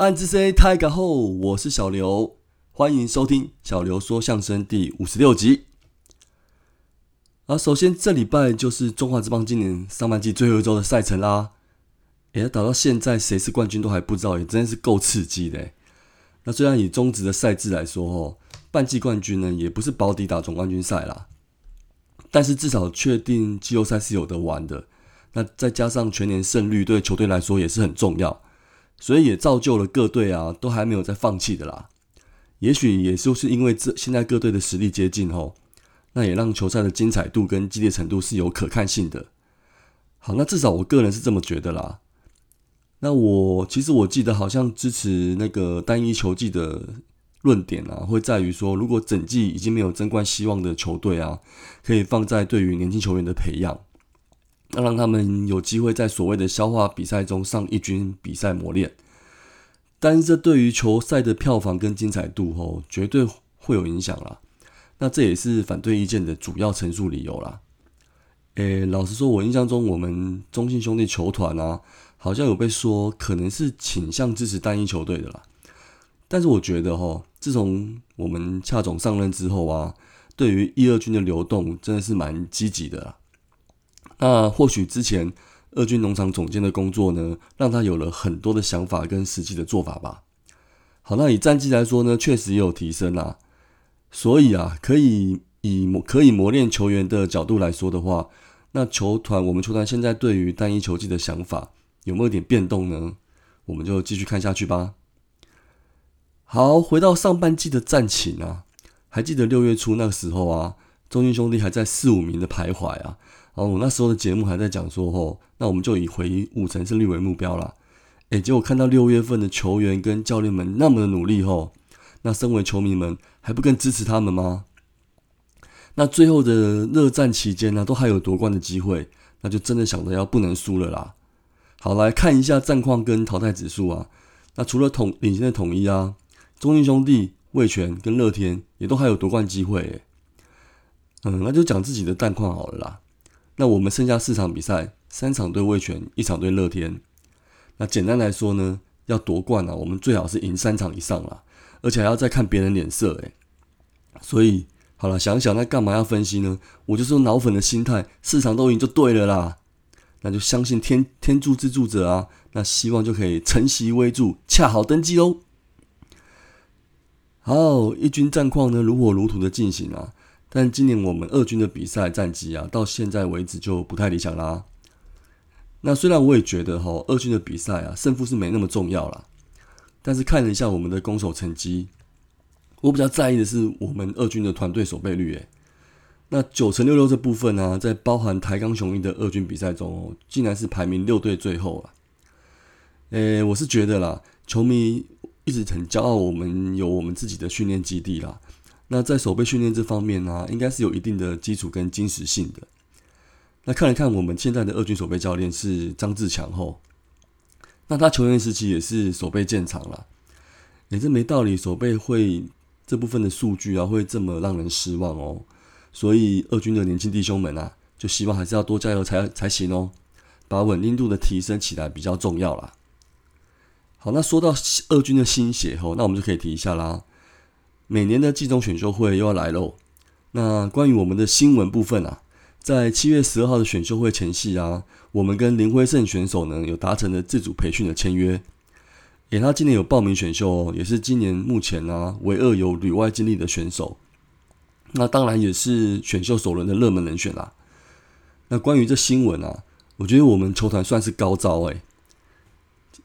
暗之 C 太感后，我是小刘，欢迎收听小刘说相声第五十六集。啊，首先这礼拜就是中华之邦今年上半季最后一周的赛程啦。哎，打到现在谁是冠军都还不知道，也真的是够刺激的。那虽然以中职的赛制来说，哦，半季冠军呢也不是保底打总冠军赛啦，但是至少确定季后赛是有的玩的。那再加上全年胜率对球队来说也是很重要，所以也造就了各队啊都还没有在放弃的啦。也许也就是因为这现在各队的实力接近哦，那也让球赛的精彩度跟激烈程度是有可看性的。好，那至少我个人是这么觉得啦。那我其实我记得好像支持那个单一球季的论点啊，会在于说，如果整季已经没有争冠希望的球队啊，可以放在对于年轻球员的培养。那让他们有机会在所谓的消化比赛中上一军比赛磨练，但是这对于球赛的票房跟精彩度哦，绝对会有影响啦。那这也是反对意见的主要陈述理由啦。诶，老实说，我印象中我们中信兄弟球团啊，好像有被说可能是倾向支持单一球队的啦。但是我觉得哈，自从我们恰总上任之后啊，对于一二军的流动真的是蛮积极的啦。那或许之前二军农场总监的工作呢，让他有了很多的想法跟实际的做法吧。好，那以战绩来说呢，确实也有提升啦。所以啊，可以以磨可以磨练球员的角度来说的话，那球团我们球团现在对于单一球季的想法有没有点变动呢？我们就继续看下去吧。好，回到上半季的战情啊，还记得六月初那个时候啊，中信兄弟还在四五名的徘徊啊。哦，那时候的节目还在讲说，吼，那我们就以回五成胜率为目标啦。诶，结果看到六月份的球员跟教练们那么的努力，吼，那身为球迷们还不更支持他们吗？那最后的热战期间呢，都还有夺冠的机会，那就真的想着要不能输了啦。好，来看一下战况跟淘汰指数啊。那除了统领先的统一啊，中信兄弟、味全跟乐天也都还有夺冠机会。嗯，那就讲自己的战况好了啦。那我们剩下四场比赛，三场对味全，一场对乐天。那简单来说呢，要夺冠啊，我们最好是赢三场以上啦，而且还要再看别人脸色诶。所以好了，想想那干嘛要分析呢？我就说脑粉的心态，四场都赢就对了啦。那就相信天天助之助者啊，那希望就可以承袭威助，恰好登基喽。好，一军战况呢，如火如荼的进行啊。但今年我们二军的比赛战绩啊，到现在为止就不太理想啦。那虽然我也觉得哈，二军的比赛啊，胜负是没那么重要啦。但是看了一下我们的攻守成绩，我比较在意的是我们二军的团队守备率。诶，那九成六六这部分呢，在包含台钢雄鹰的二军比赛中哦，竟然是排名六队最后啊。诶，我是觉得啦，球迷一直很骄傲，我们有我们自己的训练基地啦。那在守备训练这方面呢，应该是有一定的基础跟坚实性的。那看了看我们现在的二军守备教练是张志强后，那他球员时期也是守备见长了，也是没道理守备会这部分的数据啊会这么让人失望哦。所以二军的年轻弟兄们啊，就希望还是要多加油才才行哦，把稳定度的提升起来比较重要啦。好，那说到二军的新血后，那我们就可以提一下啦。每年的季中选秀会又要来喽。那关于我们的新闻部分啊，在七月十二号的选秀会前夕啊，我们跟林辉胜选手呢有达成了自主培训的签约。诶，他今年有报名选秀哦，也是今年目前呢唯二有旅外经历的选手。那当然也是选秀首轮的热门人选啦。那关于这新闻啊，我觉得我们球团算是高招诶。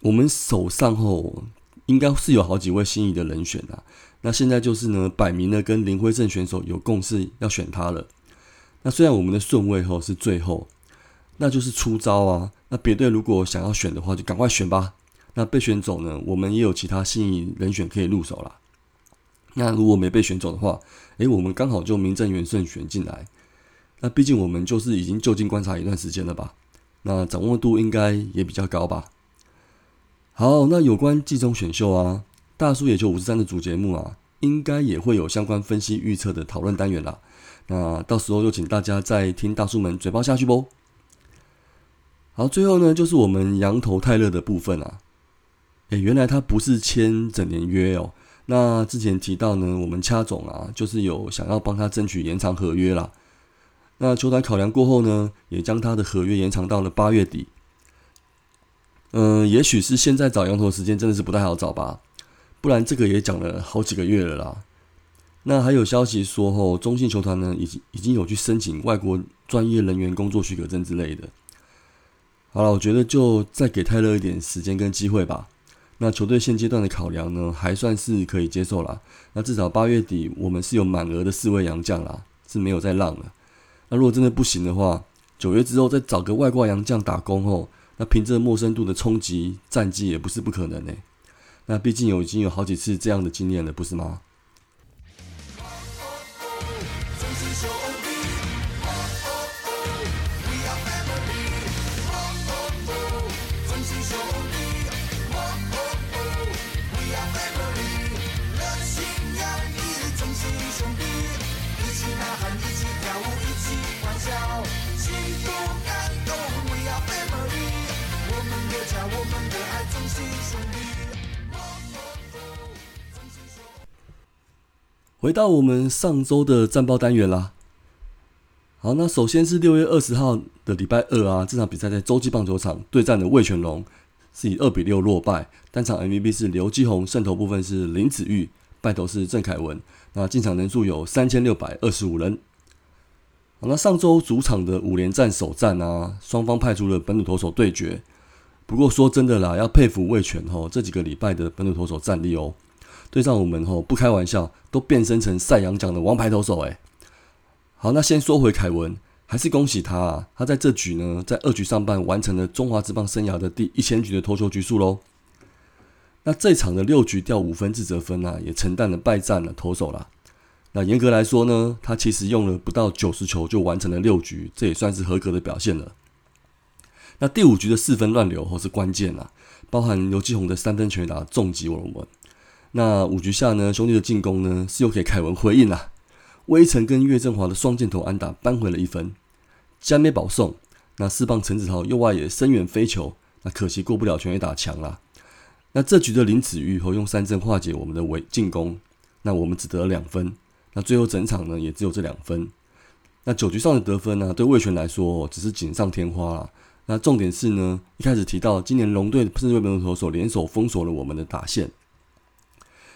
我们手上吼应该是有好几位心仪的人选啊。那现在就是呢，摆明了跟林辉胜选手有共识，要选他了。那虽然我们的顺位后是最后，那就是出招啊。那别队如果想要选的话，就赶快选吧。那被选走呢，我们也有其他心仪人选可以入手了。那如果没被选走的话，诶，我们刚好就名正言顺选进来。那毕竟我们就是已经就近观察一段时间了吧，那掌握度应该也比较高吧。好，那有关季中选秀啊。大叔也就五十三的主节目啊，应该也会有相关分析预测的讨论单元啦。那到时候就请大家再听大叔们嘴巴下去不？好，最后呢就是我们羊头泰勒的部分啊。诶，原来他不是签整年约哦。那之前提到呢，我们掐总啊，就是有想要帮他争取延长合约啦。那球团考量过后呢，也将他的合约延长到了八月底。嗯，也许是现在找羊头时间真的是不太好找吧，不然这个也讲了好几个月了啦。那还有消息说，吼，中信球团呢，已经已经有去申请外国专业人员工作许可证之类的。好了，我觉得就再给泰勒一点时间跟机会吧。那球队现阶段的考量呢，还算是可以接受啦。那至少八月底我们是有满额的四位洋将啦，是没有再浪了。那如果真的不行的话，九月之后再找个外挂洋将打工后。那凭着陌生度的冲击，战绩也不是不可能呢。那毕竟有已经有好几次这样的经验了，不是吗？回到我们上周的战报单元啦。好，那首先是六月二十号的礼拜二啊，这场比赛在洲际棒球场对战的魏全龙是以二比六落败，单场 MVP 是刘基宏，胜投部分是林子玉，败投是郑凯文。那进场人数有三千六百二十五人。好，那上周主场的五连战首战啊，双方派出了本土投手对决。不过说真的啦，要佩服魏全吼这几个礼拜的本土投手战力哦。对上我们吼，不开玩笑，都变身成赛扬奖的王牌投手哎。好，那先说回凯文，还是恭喜他啊！他在这局呢，在二局上半完成了中华职棒生涯的第一千局的投球局数喽。那这场的六局掉五分自责分啊，也承担了败战了投手啦。那严格来说呢，他其实用了不到九十球就完成了六局，这也算是合格的表现了。那第五局的四分乱流或是关键啊，包含刘继宏的三分全打重击我们。那五局下呢，兄弟的进攻呢是又给凯文回应了，威城跟岳振华的双箭头安打扳回了一分，加美保送，那四棒陈子豪右外野深远飞球，那可惜过不了全垒打墙啦。那这局的林子玉和用三振化解我们的围进攻，那我们只得了两分，那最后整场呢也只有这两分。那九局上的得分呢，对魏权来说只是锦上添花啦。那重点是呢，一开始提到今年龙队甚至为本土投手联手封锁了我们的打线。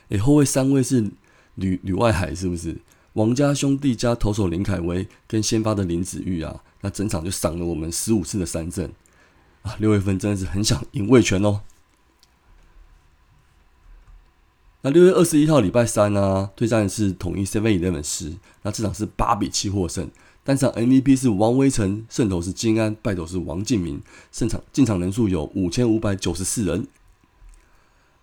诶，后卫三位是吕吕外海，是不是？王家兄弟加投手林凯威跟先发的林子玉啊，那整场就赏了我们十五次的三振啊！六月份真的是很想赢卫权哦。那六月二十一号礼拜三呢，对战是统一 Seven Eleven 十，那这场是八比七获胜，单场 MVP 是王威成，胜投是金安，败投是王敬明，胜场进场人数有五千五百九十四人。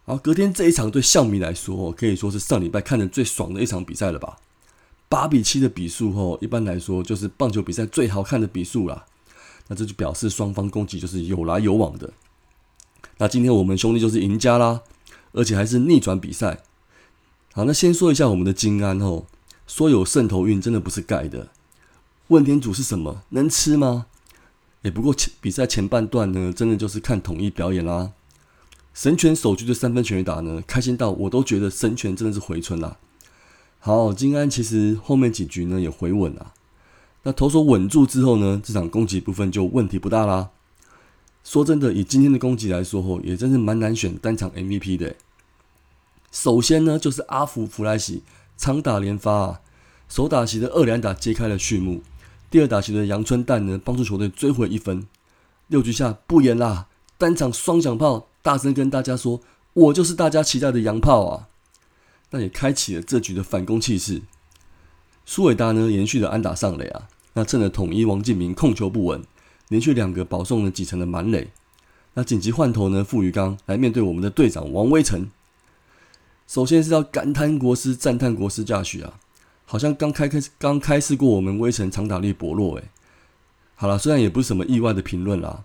好，隔天这一场对象迷来说，可以说是上礼拜看的最爽的一场比赛了吧？八比七的比数，吼，一般来说就是棒球比赛最好看的比数啦。那这就表示双方攻击就是有来有往的。那今天我们兄弟就是赢家啦，而且还是逆转比赛。好，那先说一下我们的金安吼，说有渗透运真的不是盖的。问天主是什么？能吃吗？也不过前比赛前半段呢，真的就是看统一表演啦。神拳首局的三分全垒打呢，开心到我都觉得神拳真的是回春啦。好，金安其实后面几局呢也回稳了。那投手稳住之后呢，这场攻击部分就问题不大啦。说真的，以今天的攻击来说，吼也真是蛮难选单场 MVP 的。首先呢，就是阿福弗莱西长打连发啊，首打席的二连打揭开了序幕。第二打席的阳春蛋呢，帮助球队追回一分。六局下不言啦，单场双响炮。大声跟大家说：“我就是大家期待的洋炮啊！”那也开启了这局的反攻气势。苏伟达呢，延续的安打上垒啊，那趁着统一王敬明控球不稳，连续两个保送了几层的满垒。那紧急换头呢，傅余刚来面对我们的队长王威成。首先是要感叹国师，赞叹国师驾许啊，好像刚开开刚开示过我们威城长打力薄弱诶。好了，虽然也不是什么意外的评论啦。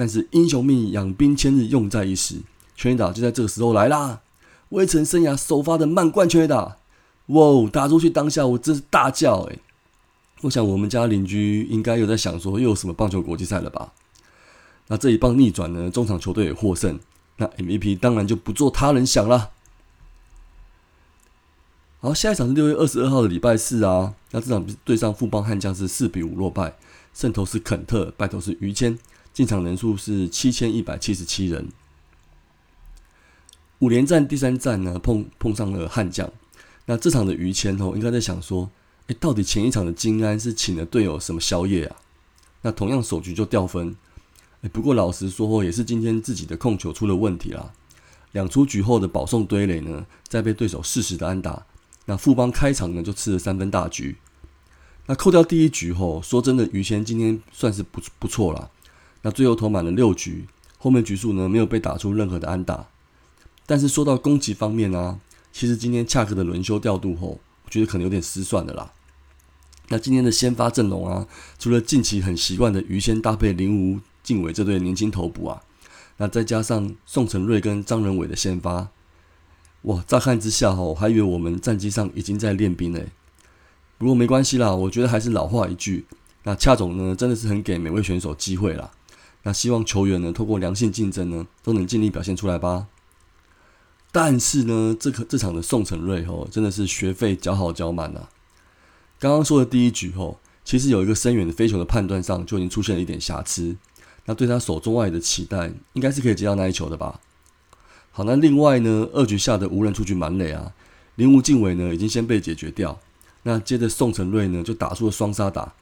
但是英雄命养兵千日，用在一时。全垒打就在这个时候来啦！威城生涯首发的慢贯全垒打，哇！打出去当下我真是大叫诶。我想我们家邻居应该有在想说，又有什么棒球国际赛了吧？那这一棒逆转呢？中场球队也获胜，那 MVP 当然就不做他人想了。好，下一场是六月二十二号的礼拜四啊，那这场对上富邦悍将是四比五落败，胜投是肯特，败投是于谦，进场人数是七千一百七十七人。五连战第三战呢，碰碰上了悍将，那这场的于谦哦，应该在想说，哎，到底前一场的金安是请了队友什么宵夜啊？那同样首局就掉分，哎，不过老实说哦，也是今天自己的控球出了问题啦。两出局后的保送堆垒呢，再被对手适时的安打。那富邦开场呢就吃了三分大局，那扣掉第一局后，说真的，于谦今天算是不不错了。那最后投满了六局，后面局数呢没有被打出任何的安打。但是说到攻击方面呢，其实今天恰克的轮休调度后，我觉得可能有点失算的啦。那今天的先发阵容啊，除了近期很习惯的于谦搭配林吴敬伟这对年轻头补啊，那再加上宋承瑞跟张仁伟的先发。哇！乍看之下，哈，还以为我们战机上已经在练兵嘞。不过没关系啦，我觉得还是老话一句，那恰总呢，真的是很给每位选手机会啦。那希望球员呢，透过良性竞争呢，都能尽力表现出来吧。但是呢，这个这场的宋承瑞吼，真的是学费缴好缴满了。刚刚说的第一局吼，其实有一个深远的飞球的判断上就已经出现了一点瑕疵。那对他手中外的期待，应该是可以接到那一球的吧。好，那另外呢，二局下的无人出局满垒啊，林无敬伟呢已经先被解决掉。那接着宋承瑞呢就打出了双杀打，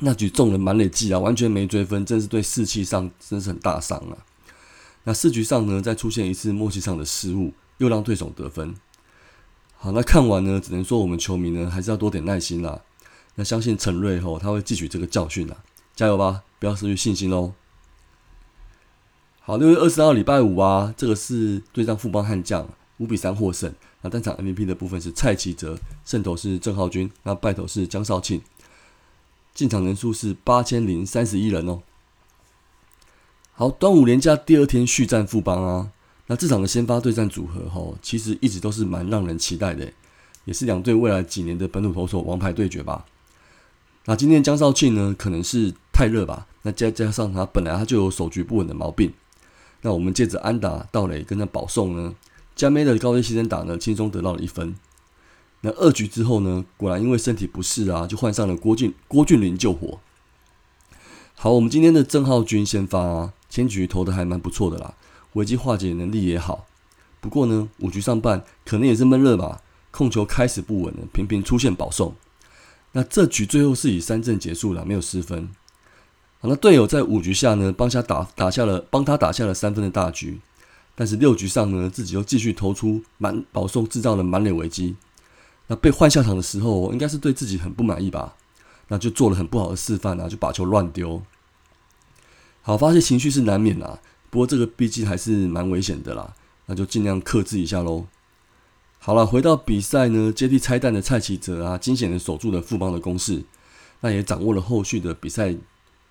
那局中了满垒计啊，完全没追分，真是对士气上真是很大伤啊。那四局上呢再出现一次默契上的失误，又让对手得分。好，那看完呢，只能说我们球迷呢还是要多点耐心啦。那相信陈瑞后他会汲取这个教训啊，加油吧，不要失去信心喽。好，六月二十号礼拜五啊，这个是对战富邦悍将，五比三获胜。那单场 MVP 的部分是蔡奇哲，胜投是郑浩君，那败投是江少庆。进场人数是八千零三十一人哦。好，端午连假第二天续战富邦啊，那这场的先发对战组合哈，其实一直都是蛮让人期待的，也是两队未来几年的本土投手王牌对决吧。那今天江少庆呢，可能是太热吧，那加加上他本来他就有手局不稳的毛病。那我们借着安打、道垒跟那保送呢，加梅的高位牺牲打呢，轻松得到了一分。那二局之后呢，果然因为身体不适啊，就换上了郭俊郭俊林救火。好，我们今天的郑浩君先发啊，前局投的还蛮不错的啦，危机化解能力也好。不过呢，五局上半可能也是闷热吧，控球开始不稳了，频频出现保送。那这局最后是以三振结束了，没有失分。好，那队友在五局下呢，帮他打打下了，帮他打下了三分的大局。但是六局上呢，自己又继续投出满保送，制造了满脸危机。那被换下场的时候，应该是对自己很不满意吧？那就做了很不好的示范啊，就把球乱丢。好，发泄情绪是难免啦，不过这个毕竟还是蛮危险的啦，那就尽量克制一下喽。好了，回到比赛呢，接替拆弹的蔡启哲啊，惊险的守住了富邦的攻势，那也掌握了后续的比赛。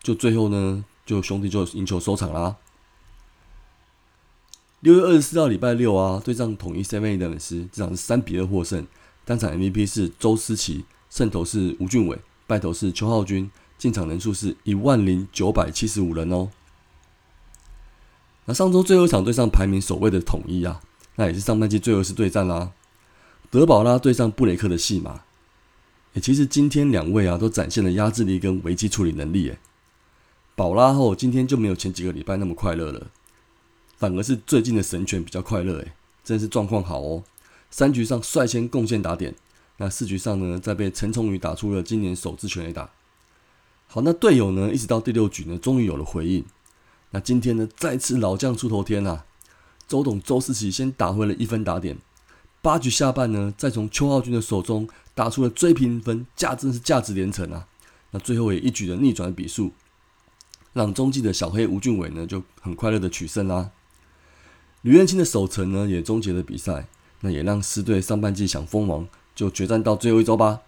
就最后呢，就兄弟就赢球收场啦。六月二十四号礼拜六啊，对上统一 Seven 的粉丝，这场是三比二获胜。单场 MVP 是周思齐，胜投是吴俊伟，败投是邱浩军，进场人数是一万零九百七十五人哦。那上周最后一场对上排名首位的统一啊，那也是上半季最后一次对战啦。德保拉对上布雷克的戏码，诶，其实今天两位啊都展现了压制力跟危机处理能力，诶。宝拉后今天就没有前几个礼拜那么快乐了，反而是最近的神拳比较快乐诶，真是状况好哦。三局上率先贡献打点，那四局上呢，再被陈崇宇打出了今年首次全垒打。好，那队友呢，一直到第六局呢，终于有了回应。那今天呢，再次老将出头天啊，周董周思齐先打回了一分打点。八局下半呢，再从邱浩军的手中打出了追平分，价真是价值连城啊。那最后也一举的逆转比数。让中继的小黑吴俊伟呢就很快乐的取胜啦。吕彦青的守城呢也终结了比赛，那也让狮队上半季想封王就决战到最后一周吧。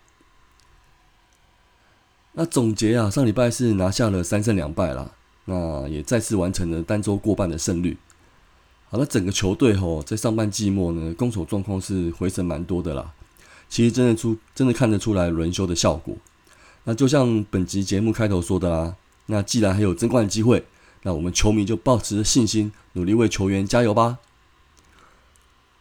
那总结啊，上礼拜是拿下了三胜两败啦，那也再次完成了单周过半的胜率。好，那整个球队吼在上半季末呢，攻守状况是回升蛮多的啦。其实真的出真的看得出来轮休的效果。那就像本集节目开头说的啦。那既然还有争冠机会，那我们球迷就抱持信心，努力为球员加油吧。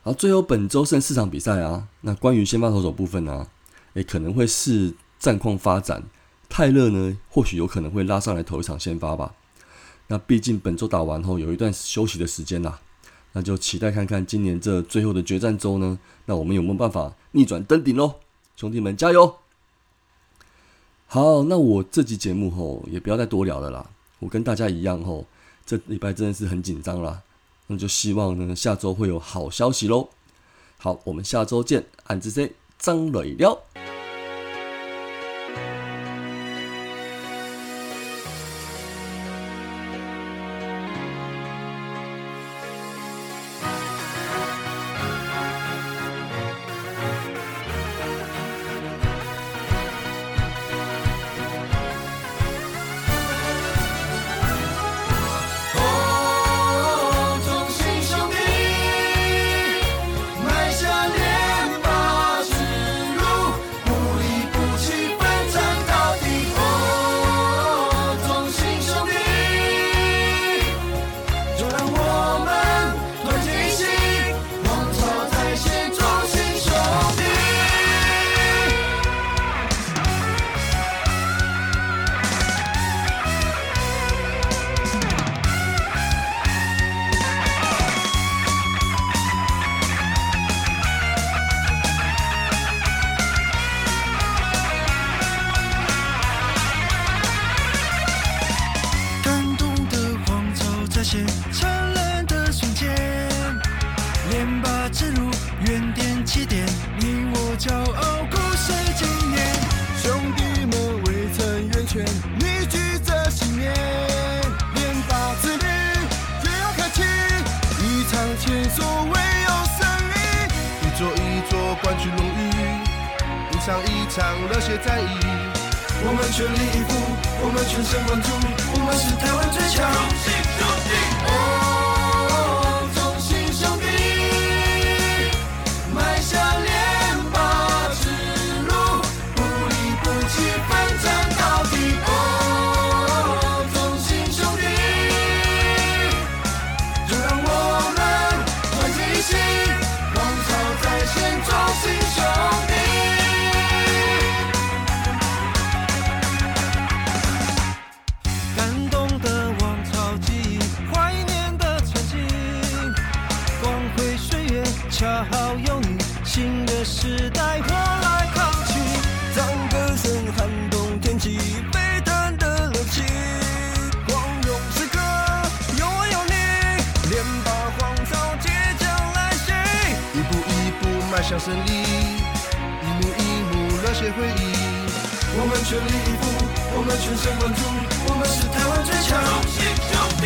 好，最后本周剩四场比赛啊，那关于先发投手部分呢，诶，可能会视战况发展，泰勒呢或许有可能会拉上来投一场先发吧。那毕竟本周打完后有一段休息的时间啦，那就期待看看今年这最后的决战周呢，那我们有没有办法逆转登顶喽？兄弟们加油！好，那我这集节目吼也不要再多聊了啦，我跟大家一样吼，这礼拜真的是很紧张啦，那就希望呢下周会有好消息喽。好，我们下周见，俺子 C 张磊了。现灿烂的瞬间，连霸之路原点起点，你我骄傲故事纪念。兄弟们未曾远劝，凝聚着信念，连霸之旅也要开启。一场前所未有胜利，一座一座冠军荣誉，一场一场热血战役。我们全力以赴，我们全神贯注，我们是台湾最强。步迈向胜利，一幕一幕热血回忆。我们全力以赴，我们全神贯注，我们是台湾最强。同心兄弟，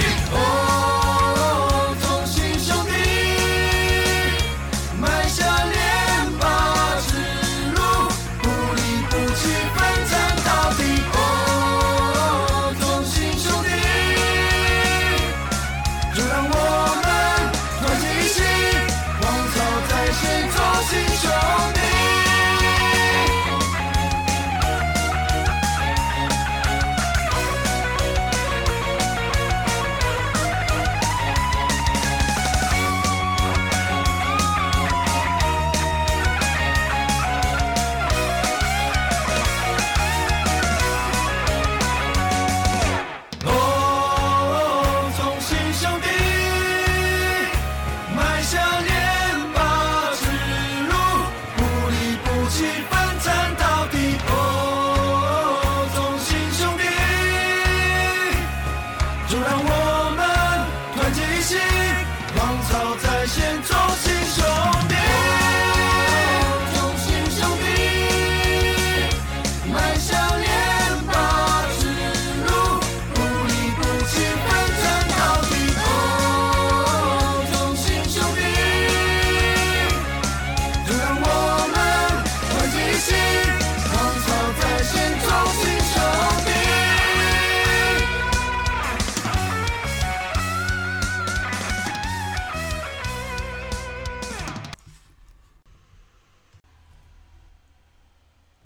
Jones Hotel.